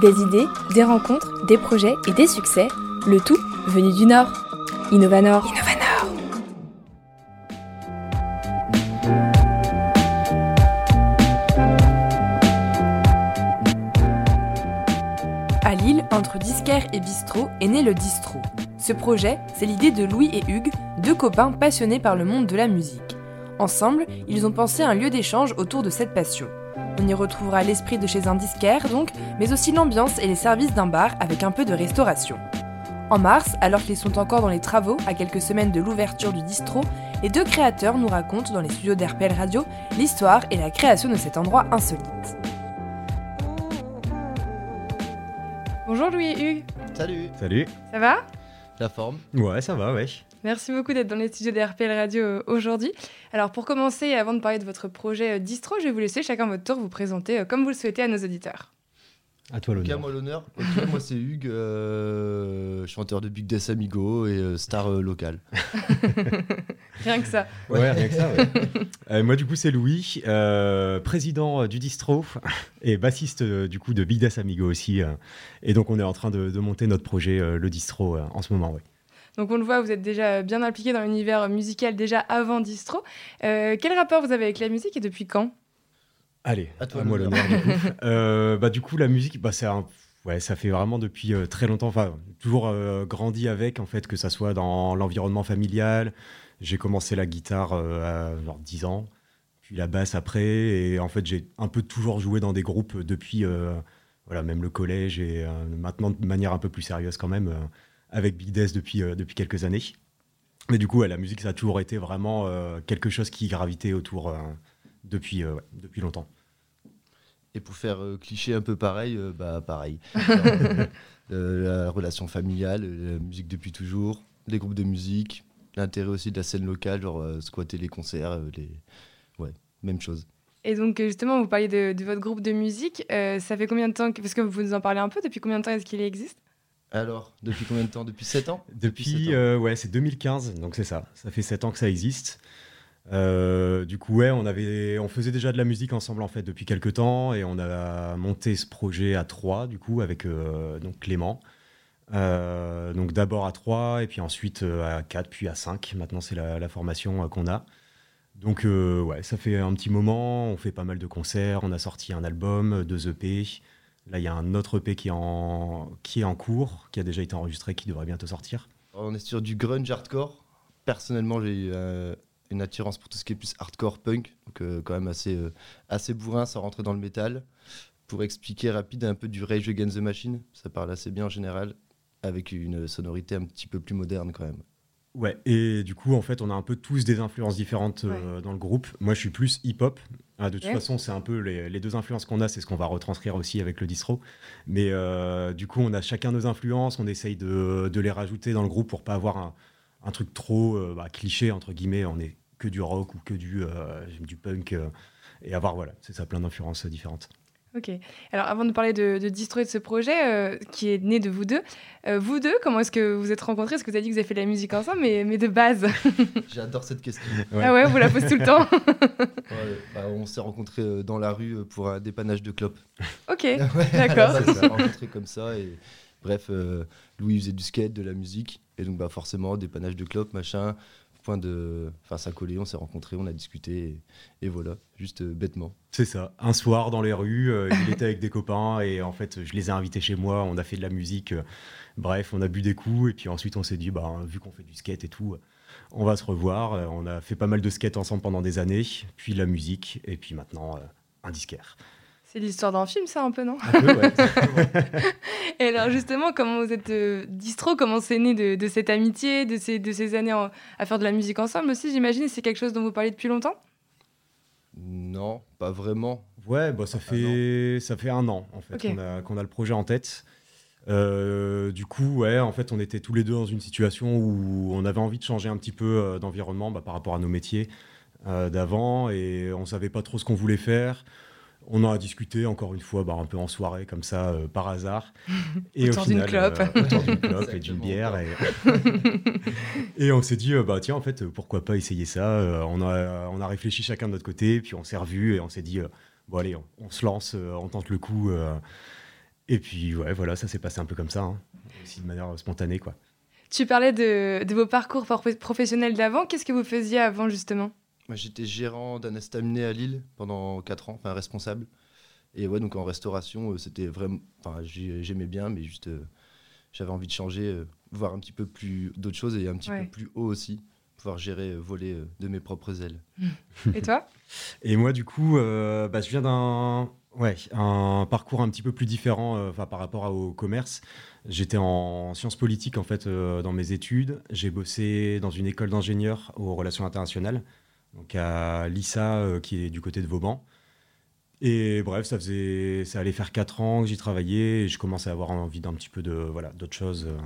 Des idées, des rencontres, des projets et des succès, le tout venu du Nord. Innovanor. Innovanor. À Lille, entre disquaire et bistrot, est né le distro. Ce projet, c'est l'idée de Louis et Hugues, deux copains passionnés par le monde de la musique. Ensemble, ils ont pensé un lieu d'échange autour de cette passion. On y retrouvera l'esprit de chez un disquaire, donc, mais aussi l'ambiance et les services d'un bar avec un peu de restauration. En mars, alors qu'ils sont encore dans les travaux, à quelques semaines de l'ouverture du distro, les deux créateurs nous racontent dans les studios d'RPL Radio l'histoire et la création de cet endroit insolite. Bonjour Louis et Hugues. Salut. Salut. Ça va? La forme Ouais, ça va, ouais. Merci beaucoup d'être dans les studios d'RPL Radio euh, aujourd'hui. Alors pour commencer, avant de parler de votre projet euh, Distro, je vais vous laisser chacun votre tour vous présenter euh, comme vous le souhaitez à nos auditeurs. À toi l'honneur. Moi l'honneur. Ok, moi c'est Hugues, euh, chanteur de Big Des Amigo et euh, star euh, local. Rien que ça. Ouais, rien que ça, ouais. Euh, moi, du coup, c'est Louis, euh, président du distro et bassiste du coup de Big Das Amigo aussi. euh. et donc, on est en train de, de monter notre projet, euh, le distro, euh, en ce moment, ouais. Donc on le voit, vous êtes déjà bien impliqué dans l'univers musical déjà avant Distro. Euh, quel rapport vous avez avec la musique et depuis quand? Allez, À toi moi l'honneur. l'honneur. du coup. Euh, bah, du coup, la musique, bah, c'est un- ouais, ça fait vraiment depuis euh, très longtemps. Enfin, toujours euh, grandi avec, en fait, que ça soit dans l'environnement familial. J'ai commencé la guitare euh, à genre 10 ans, puis la basse après. Et en fait, j'ai un peu toujours joué dans des groupes depuis, euh, voilà, même le collège et euh, maintenant de manière un peu plus sérieuse quand même, euh, avec Big Des depuis, euh, depuis quelques années. Mais du coup, ouais, la musique, ça a toujours été vraiment euh, quelque chose qui gravitait autour euh, depuis, euh, ouais, depuis longtemps. Et pour faire euh, cliché un peu pareil, euh, bah pareil. Euh, la relation familiale, la musique depuis toujours, les groupes de musique, l'intérêt aussi de la scène locale, genre euh, squatter les concerts, euh, les... ouais, même chose. Et donc justement, vous parliez de, de votre groupe de musique. Euh, ça fait combien de temps que- Parce que vous nous en parlez un peu. Depuis combien de temps est-ce qu'il existe? Alors, depuis combien de temps? Depuis 7 ans? Depuis, ans. euh, ouais, c'est 2015, donc c'est ça. Ça fait 7 ans que ça existe. Euh, du coup, ouais, on, avait, on faisait déjà de la musique ensemble en fait depuis quelques temps et on a monté ce projet à trois, du coup, avec euh, donc Clément. Donc d'abord à 3 et puis ensuite à 4 puis à 5. Maintenant, c'est la, la formation qu'on a. Donc, ouais, ça fait un petit moment. On fait pas mal de concerts. On a sorti un album, deux EP. Là, il y a un autre EP qui est, en, cours, qui a déjà été enregistré, qui devrait bientôt sortir. On est sur du grunge hardcore. Personnellement, j'ai eu euh, une attirance pour tout ce qui est plus hardcore punk, donc euh, quand même assez, euh, assez bourrin sans rentrer dans le métal. Pour expliquer rapide, un peu du Rage Against the Machine, ça parle assez bien en général, avec une sonorité un petit peu plus moderne quand même. Ouais, et du coup, en fait, on a un peu tous des influences différentes euh, dans le groupe. Moi, je suis plus hip-hop. Ah, de toute façon, c'est un peu les, les deux influences qu'on a, c'est ce qu'on va retranscrire aussi avec le distro. Mais euh, du coup, on a chacun nos influences, on essaye de, de les rajouter dans le groupe pour pas avoir un, un truc trop euh, bah, cliché, entre guillemets. On est que du rock ou que du, du punk. et avoir, voilà, c'est ça, plein d'influences différentes. Ok. Alors avant de parler de, de Distro et de ce projet euh, qui est né de vous deux, euh, vous deux, comment est-ce que vous vous êtes rencontrés? Est-ce que vous avez dit que vous avez fait de la musique ensemble, mais, mais de base? J'adore cette question. Ouais. Ah ouais, vous la posez tout le temps Ouais, bah, on s'est rencontrés euh, dans la rue pour un dépannage de clopes. Ok, Ouais, d'accord. On s'est rencontrés comme ça. Et, bref, euh, Louis faisait du skate, de la musique. Et donc, bah, forcément, dépannage de clopes, machin. De. Enfin, ça collait, on s'est rencontrés, on a discuté. Et, voilà, juste euh, bêtement. C'est ça. Un soir dans les rues, euh, il était avec des copains et en fait, je les ai invités chez moi. On a fait de la musique. euh, bref, on a bu des coups et puis ensuite, on s'est dit, bah, vu qu'on fait du skate et tout, on va se revoir. On a fait pas mal de skate ensemble pendant des années, puis la musique et puis maintenant un disquaire. C'est l'histoire d'un film, ça, un peu, non Un peu, ouais. Et alors, justement, comment vous êtes euh, distro Comment c'est né de, de cette amitié, de ces, de ces années en- à faire de la musique ensemble aussi, j'imagine C'est quelque chose dont vous parlez depuis longtemps? Non, pas vraiment. Ouais, bah, ça, Un fait, ça fait un an en fait qu'on a, qu'on a le projet en tête. Euh, du coup, ouais, en fait, on était tous les deux dans une situation où on avait envie de changer un petit peu euh, d'environnement bah, par rapport à nos métiers euh, d'avant et on savait pas trop ce qu'on voulait faire. On en a discuté encore une fois, bah, un peu en soirée comme ça, euh, par hasard. Et Autour d'une clope. euh, autour d'une clope et d'une bière. Et, et on s'est dit, euh, bah tiens, en fait, pourquoi pas essayer ça Euh, on, a, on a réfléchi chacun de notre côté, puis on s'est revus et on s'est dit, euh, bon allez, on, on se lance, euh, on tente le coup. euh. Et puis, ouais, voilà, ça s'est passé un peu comme ça, hein. aussi de manière spontanée, quoi. Tu parlais de, de vos parcours professionnels d'avant. Qu'est-ce que vous faisiez avant, justement? Moi, j'étais gérant d'un estaminet à Lille pendant 4 ans, enfin responsable. Et ouais, donc en restauration, euh, c'était vraiment. Enfin, j'aimais bien, mais juste. Euh, j'avais envie de changer, euh, voir un petit peu plus d'autres choses et un petit peu plus haut aussi pouvoir gérer, voler de mes propres ailes. Et toi? Et moi, du coup, bah, je viens d'un ouais, un parcours un petit peu plus différent par rapport au commerce. J'étais en sciences politiques en fait dans mes études. J'ai bossé dans une école d'ingénieurs aux relations internationales, donc à l'ISA qui est du côté de Vauban. Et bref, ça faisait, ça allait faire 4 ans que j'y travaillais et je commençais à avoir envie d'un petit peu de, voilà, d'autres choses. Euh.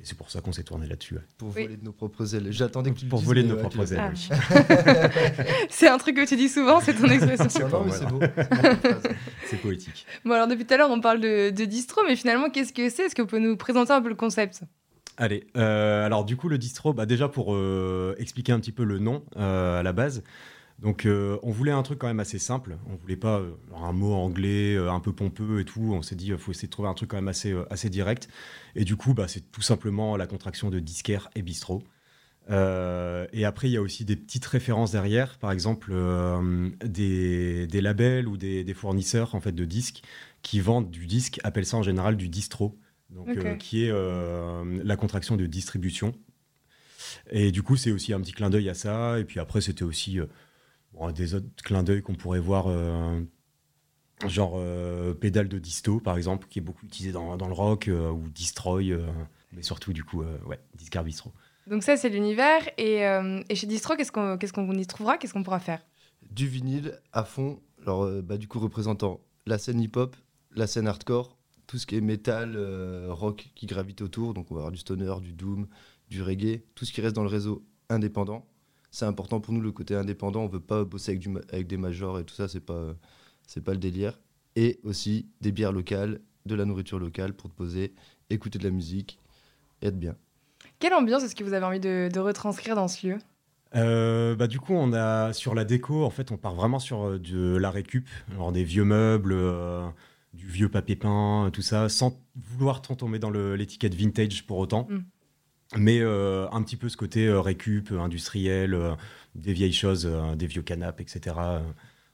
Et c'est pour ça qu'on s'est tourné là-dessus. Pour voler de nos propres ailes. J'attendais que tu Pour voler de nos propres ailes, c'est un truc que tu dis souvent, c'est ton expression. c'est beau. c'est poétique. Bon, alors depuis tout à l'heure, on parle de, distro, mais finalement, qu'est-ce que c'est? Est-ce que vous pouvez nous présenter un peu le concept? Allez, euh, alors du coup, le distro, bah, déjà pour euh, expliquer un petit peu le nom à la base, donc euh, on voulait un truc quand même assez simple. On voulait pas euh, un mot anglais euh, un peu pompeux et tout. On s'est dit il faut essayer de trouver un truc quand même assez, assez direct. Et du coup, bah, c'est tout simplement la contraction de disquaire et bistrot. et après, il y a aussi des petites références derrière, par exemple des, des, labels ou des, des, fournisseurs en fait de disques qui vendent du disque, appellent ça en général du distro, donc qui est la contraction de distribution. Et du coup, c'est aussi un petit clin d'œil à ça. Et puis après, c'était aussi des autres clins d'œil qu'on pourrait voir, euh, genre euh, pédale de disto, par exemple, qui est beaucoup utilisé dans, dans le rock, euh, ou Destroy, mais surtout, du coup, ouais, Discar Bistro. Donc ça, c'est l'univers. Et, et, chez Distro, qu'est-ce qu'on qu'est-ce qu'on y trouvera? Qu'est-ce qu'on pourra faire? Du vinyle à fond. Alors, bah, du coup, représentant la scène hip-hop, la scène hardcore, tout ce qui est métal, rock qui gravite autour. Donc, on va avoir du stoner, du doom, du reggae, tout ce qui reste dans le réseau indépendant c'est important pour nous le côté indépendant. On veut pas bosser avec, du, avec des majors et tout ça, c'est pas c'est pas le délire. Et aussi des bières locales, de la nourriture locale pour te poser, écouter de la musique et être bien. Quelle ambiance est-ce que vous avez envie de, retranscrire dans ce lieu? Euh, bah, du coup, on a sur la déco, en fait, on part vraiment sur euh, de la récup, alors des vieux meubles, euh, du vieux papier peint, tout ça, sans vouloir trop tomber dans l'étiquette vintage pour autant. Mm mais euh, un petit peu ce côté euh, récup, euh, industriel, des vieilles choses, des vieux canapes, etc.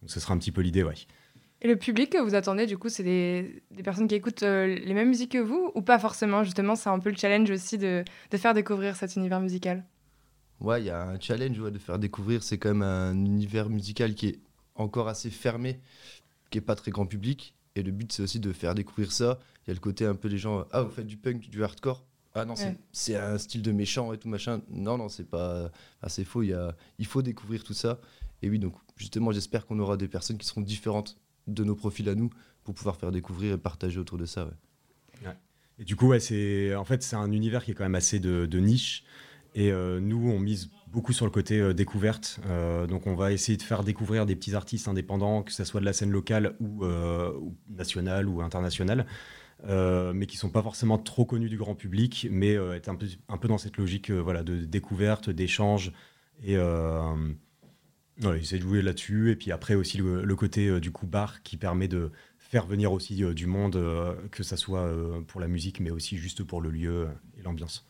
Donc ce sera un petit peu l'idée, ouais. Et le public que vous attendez, du coup, c'est des, personnes qui écoutent les mêmes musiques que vous ou pas forcément Justement, c'est un peu le challenge aussi de, de faire découvrir cet univers musical? Ouais, il y a un challenge de faire découvrir. C'est quand même un univers musical qui est encore assez fermé, qui est pas très grand public. Et le but, c'est aussi de faire découvrir ça. Il y a le côté un peu des gens, ah, vous faites du punk, du hardcore? Ah non, c'est un style de méchant et tout machin. Non, non, c'est pas assez faux. Il, y a, il faut découvrir tout ça. Et oui, donc justement, j'espère qu'on aura des personnes qui seront différentes de nos profils à nous pour pouvoir faire découvrir et partager autour de ça. Et du coup, ouais, c'est en fait c'est un univers qui est quand même assez de, niche. Et euh, nous, on mise beaucoup sur le côté euh, découverte. Euh, donc, on va essayer de faire découvrir des petits artistes indépendants, que ce soit de la scène locale ou, nationale ou internationale. Mais qui sont pas forcément trop connus du grand public, mais être un peu, dans cette logique de découverte, d'échange, et essayer de jouer là-dessus. Et puis après aussi le, côté du coup bar qui permet de faire venir aussi du monde, que ça soit pour la musique, mais aussi juste pour le lieu et l'ambiance.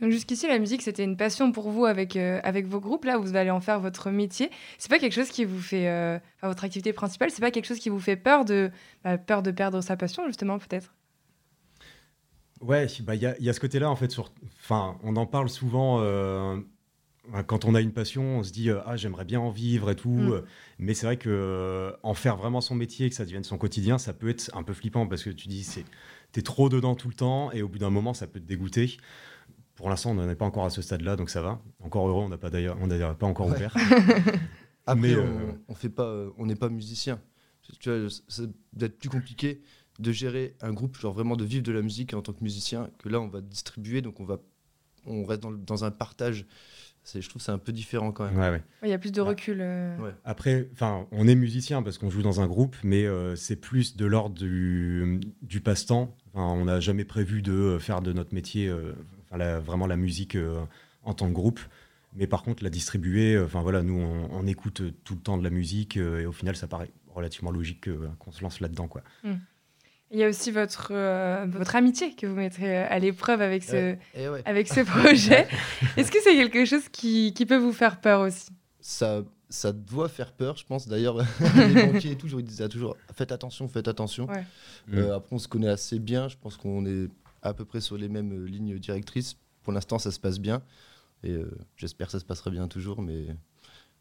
Donc jusqu'ici, la musique, c'était une passion pour vous avec, avec vos groupes. Là, vous allez en faire votre métier. C'est pas quelque chose qui vous fait, enfin, votre activité principale, c'est pas quelque chose qui vous fait peur de, bah, peur de perdre sa passion, justement, peut-être? Ouais, bah, il y, y, a ce côté-là, en fait. Sur... Enfin, on en parle souvent. Euh, quand on a une passion, on se dit euh, ah j'aimerais bien en vivre et tout, mm. mais c'est vrai que euh, en faire vraiment son métier, que ça devienne son quotidien, ça peut être un peu flippant parce que tu dis c'est t'es trop dedans tout le temps et au bout d'un moment ça peut te dégoûter. Pour l'instant, on n'en est pas encore à ce stade-là, donc ça va. Encore heureux, on n'a pas d'ailleurs, on n'a pas encore ouvert. Après, on, on fait pas, on n'est pas musicien. Tu vois, c'est d'être plus compliqué de gérer un groupe, genre vraiment de vivre de la musique en tant que musicien, que là on va distribuer, donc on va on reste dans, un partage. Je trouve c'est un peu différent quand même. Il y a plus de recul. Euh. Après, enfin, on est musicien parce qu'on joue dans un groupe, mais euh, c'est plus de l'ordre du, du passe-temps. on n'a jamais prévu de faire de notre métier, euh, vraiment la musique en tant que groupe. Mais par contre, la distribuer, enfin voilà, nous on, écoute tout le temps de la musique et au final, ça paraît relativement logique qu'on se lance là-dedans, quoi. Hmm. Il y a aussi votre, euh, votre amitié que vous mettrez à l'épreuve avec ce, ouais. avec ce projet. Est-ce que c'est quelque chose qui, qui peut vous faire peur aussi? Ça, ça doit faire peur, je pense. D'ailleurs, les banquiers et tout, ils disaient toujours faites attention, faites attention. Ouais. Euh, après, on se connaît assez bien. Je pense qu'on est à peu près sur les mêmes euh, lignes directrices. Pour l'instant, ça se passe bien. Et euh, j'espère que ça se passera bien toujours, mais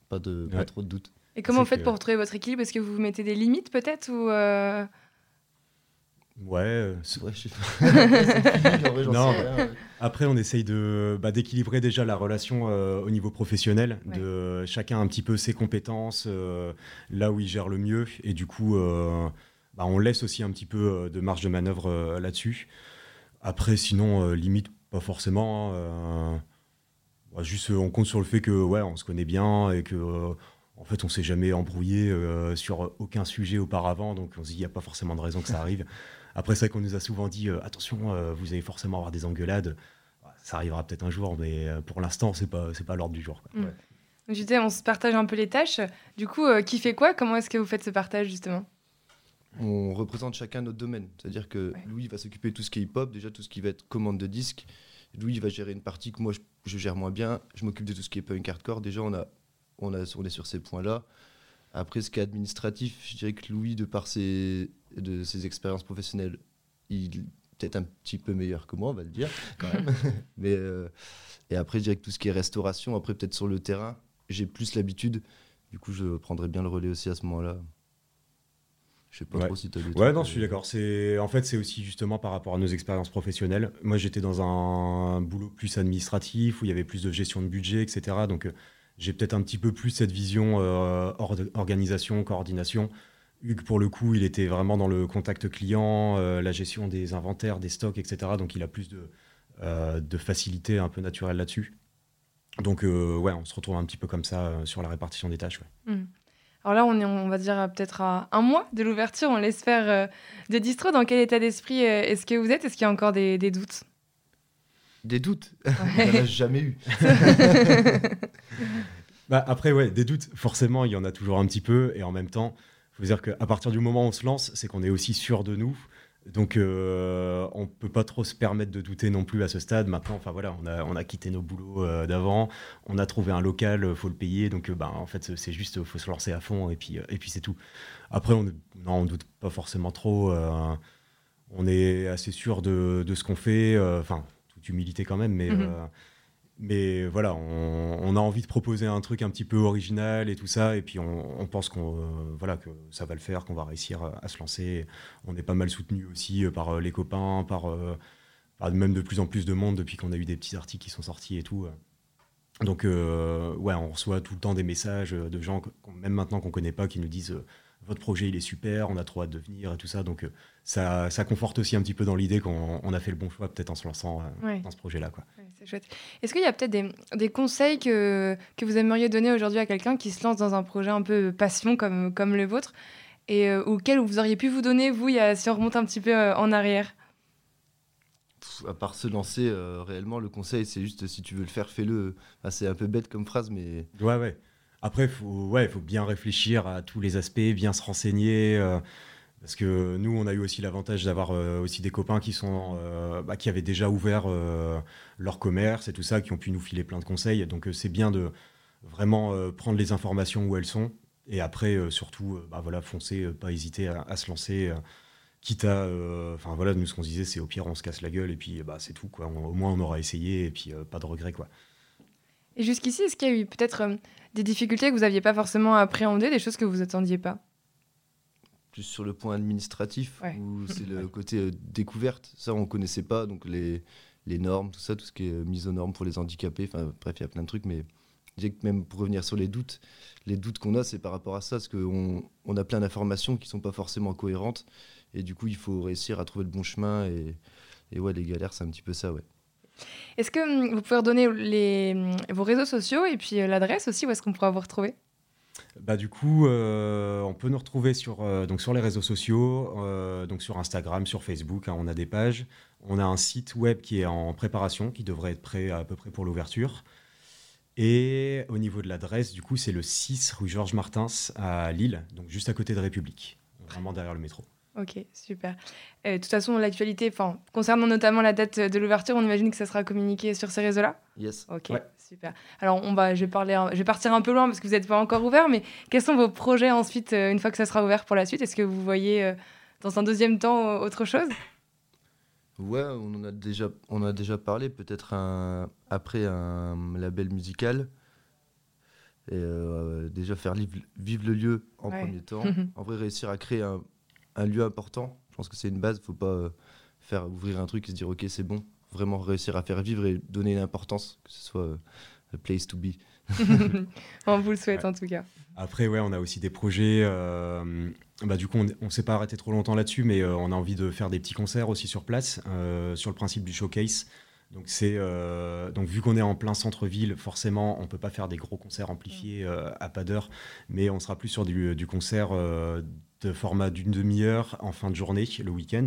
pas, de, pas trop de doutes. Et comment vous faites que- pour trouver votre équilibre? Est-ce que vous vous mettez des limites peut-être ou euh, Ouais. euh, Ouais, je sais pas. En vrai, j'en Non, sais rien, ouais. Après, on essaye de bah, d'équilibrer déjà la relation euh, au niveau professionnel, Ouais. de chacun un petit peu ses compétences, euh, là où il gère le mieux, et du coup, euh, bah, on laisse aussi un petit peu euh, de marge de manœuvre euh, là-dessus. Après, sinon, euh, limite, pas forcément. hein, euh, bah, juste, euh, on compte sur le fait que ouais, on se connaît bien et que euh, en fait, on s'est jamais embrouillé euh, sur aucun sujet auparavant, donc on se dit il n'y a pas forcément de raison que ça arrive. Après, c'est vrai qu'on nous a souvent dit euh, attention, euh, vous allez forcément avoir des engueulades. Ça arrivera peut-être un jour, mais pour l'instant, c'est pas c'est pas l'ordre du jour. quoi. Donc, Je disais, on se partage un peu les tâches. Du coup, euh, qui fait quoi? Comment est-ce que vous faites ce partage justement? On représente chacun notre domaine. C'est-à-dire que Ouais. Louis va s'occuper de tout ce qui est hip-hop, déjà tout ce qui va être commande de disques. Louis va gérer une partie que moi je, je gère moins bien. Je m'occupe de tout ce qui est punk hardcore. Déjà, on, a, on, a, on est sur ces points-là. Après, ce qui est administratif, je dirais que Louis, de par ses, de ses expériences professionnelles, il est peut-être un petit peu meilleur que moi, on va le dire, quand même. Mais, euh, et après, je dirais que tout ce qui est restauration, après, peut-être sur le terrain, j'ai plus l'habitude. Du coup, je prendrais bien le relais aussi à ce moment-là. Je sais pas Ouais. trop si tu as des Ouais, trucs, non, euh, je suis d'accord. C'est en fait, c'est aussi justement par rapport à nos expériences professionnelles. Moi, j'étais dans un boulot plus administratif où il y avait plus de gestion de budget, etc. Donc, euh, j'ai peut-être un petit peu plus cette vision euh, or- organisation, coordination. Hugues, pour le coup, il était vraiment dans le contact client, euh, la gestion des inventaires, des stocks, etc. Donc, il a plus de, euh, de facilité un peu naturelle là-dessus. Donc, euh, ouais, on se retrouve un petit peu comme ça euh, sur la répartition des tâches. ouais. Alors là, on est, on va dire, peut-être à un mois de l'ouverture. On l'espère euh, de distro. Dans quel état d'esprit euh, est-ce que vous êtes? Est-ce qu'il y a encore des, des doutes? Des doutes? Ouais. A jamais eu. Bah, après, ouais, des doutes, forcément, il y en a toujours un petit peu. Et en même temps, il faut dire qu'à partir du moment où on se lance, c'est qu'on est aussi sûr de nous. Donc, euh, on peut pas trop se permettre de douter non plus à ce stade. Maintenant, enfin voilà, on a, on a quitté nos boulots euh, d'avant, on a trouvé un local, euh, faut le payer. Donc, euh, bah, en fait, c'est- juste, faut se lancer à fond et puis, euh, et puis c'est tout. Après, on, non, on doute pas forcément trop. on est assez sûr de, de ce qu'on fait. Enfin, toute humilité quand même, mais. Mhm. Mais voilà, on, a envie de proposer un truc un petit peu original et tout ça, et puis on, pense qu'on, euh, voilà, que ça va le faire, qu'on va réussir à, se lancer. On est pas mal soutenu aussi euh, par euh, les copains, par, même de plus en plus de monde depuis qu'on a eu des petits articles qui sont sortis et tout. Donc ouais, on reçoit tout le temps des messages de gens, même maintenant qu'on connaît pas, qui nous disent votre projet il est super, on a trop hâte de venir et tout ça. Donc euh, ça, ça conforte aussi un petit peu dans l'idée qu'on on a fait le bon choix peut-être en se lançant euh, Ouais. dans ce projet-là. Quoi. Ouais, c'est chouette. Est-ce qu'il y a peut-être des, des conseils que, que vous aimeriez donner aujourd'hui à quelqu'un qui se lance dans un projet un peu passion comme, comme le vôtre et euh, auquel vous auriez pu vous donner, vous, il y a, si on remonte un petit peu euh, en arrière? À part se lancer, euh, réellement, le conseil, c'est juste si tu veux le faire, fais-le. Enfin, c'est un peu bête comme phrase, mais Ouais, ouais. Après, faut, ouais, faut bien réfléchir à tous les aspects, bien se renseigner. euh, parce que nous, on a eu aussi l'avantage d'avoir euh, aussi des copains qui, sont, euh, bah, qui avaient déjà ouvert leur commerce et tout ça, qui ont pu nous filer plein de conseils. Donc, c'est bien de vraiment prendre les informations où elles sont. Et après, surtout, bah, voilà, foncer, pas hésiter à, se lancer. quitte à. Enfin, voilà, nous, ce qu'on disait, c'est au pire, on se casse la gueule et puis bah, c'est tout. Quoi. Au moins, on aura essayé et puis pas de regrets. Quoi. Et jusqu'ici, est-ce qu'il y a eu peut-être euh, des difficultés que vous n'aviez pas forcément appréhendées, des choses que vous attendiez pas? Plus sur le point administratif, Ouais. où c'est le côté euh, découverte. Ça, on connaissait pas, donc les, les normes, tout ça, tout ce qui est euh, mise aux normes pour les handicapés. Enfin, bref, il y a plein de trucs, mais je dirais que même pour revenir sur les doutes, les doutes qu'on a, c'est par rapport à ça, parce qu'on on a plein d'informations qui sont pas forcément cohérentes, et du coup, il faut réussir à trouver le bon chemin. Et, et ouais, les galères, c'est un petit peu ça, ouais. Est-ce que hum, vous pouvez redonner hum, vos réseaux sociaux et puis euh, l'adresse aussi, où est-ce qu'on pourra vous retrouver? Bah, du coup, euh, on peut nous retrouver sur, euh, donc sur les réseaux sociaux, donc sur Instagram, sur Facebook, hein, on a des pages. On a un site web qui est en préparation, qui devrait être prêt à peu près pour l'ouverture. Et au niveau de l'adresse, du coup, c'est le 6 rue Georges Martins à Lille, donc juste à côté de République, vraiment derrière le métro. Ok, super. de toute façon, l'actualité, concernant notamment la date de l'ouverture, on imagine que ça sera communiqué sur ces réseaux-là Yes. Ok, super. Alors, on va, je, vais parler, je vais partir un peu loin parce que vous n'êtes pas encore ouvert, mais quels sont vos projets ensuite, une fois que ça sera ouvert pour la suite? Est-ce que vous voyez dans un deuxième temps autre chose? Ouais, on en a déjà, on a déjà parlé, peut-être un, après un label musical. Et euh, déjà faire vivre, le lieu en premier temps. en vrai, réussir à créer un, un lieu important, je pense que c'est une base. Il faut pas euh, faire ouvrir un truc et se dire ok, c'est bon. Vraiment réussir à faire vivre et donner l'importance, que ce soit euh, a place to be. on vous le souhaite en tout cas. Après, ouais, on a aussi des projets. Euh, bah, du coup, on ne s'est pas arrêté trop longtemps là-dessus, mais euh, on a envie de faire des petits concerts aussi sur place, euh, sur le principe du showcase. Donc, c'est, donc vu qu'on est en plein centre-ville, forcément, on ne peut pas faire des gros concerts amplifiés à pas d'heure, mais on sera plus sur du, du concert format d'une demi-heure en fin de journée, le week-end.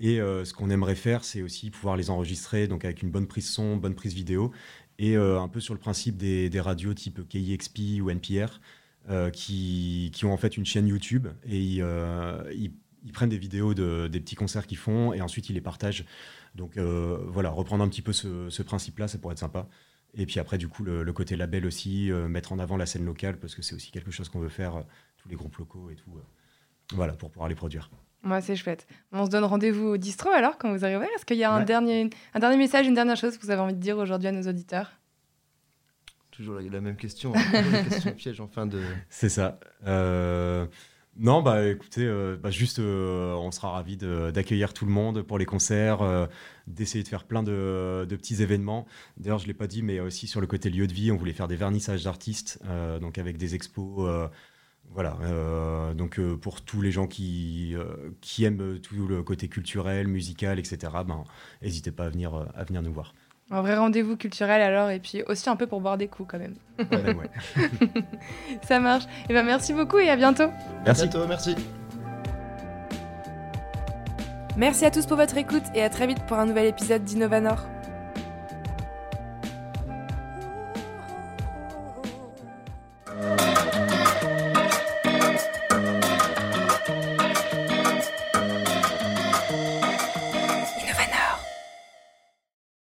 Et ce qu'on aimerait faire, c'est aussi pouvoir les enregistrer donc avec une bonne prise son, bonne prise vidéo, et un peu sur le principe des, radios type KIXP ou NPR, euh, qui, qui, ont en fait une chaîne YouTube et ils, euh, prennent des vidéos de, des petits concerts qu'ils font et ensuite ils les partagent. Donc euh, voilà, reprendre un petit peu ce principe-là, ça pourrait être sympa. Et puis après, du coup, le, côté label aussi, mettre en avant la scène locale, parce que c'est aussi quelque chose qu'on veut faire, tous les groupes locaux et tout. Voilà, pour pouvoir les produire. Moi, c'est chouette. On se donne rendez-vous au distro alors quand vous arrivez. Est-ce qu'il y a un, dernier, un dernier message, une dernière chose que vous avez envie de dire aujourd'hui à nos auditeurs? Toujours la, même question, la question piège en fin de. C'est ça. Euh, non, bah écoutez, euh, bah, juste, euh, on sera ravis d'accueillir tout le monde pour les concerts, d'essayer de faire plein de, petits événements. D'ailleurs, je ne l'ai pas dit, mais aussi sur le côté lieu de vie, on voulait faire des vernissages d'artistes, donc avec des expos. Voilà, donc pour tous les gens qui, qui aiment tout le côté culturel, musical, etc., ben, n'hésitez pas à venir, à venir nous voir. Un vrai rendez-vous culturel alors, et puis aussi un peu pour boire des coups quand même. Ça marche. Et eh ben merci beaucoup et à bientôt. Merci. À bientôt, merci. Merci à tous pour votre écoute et à très vite pour un nouvel épisode d'Innovanor.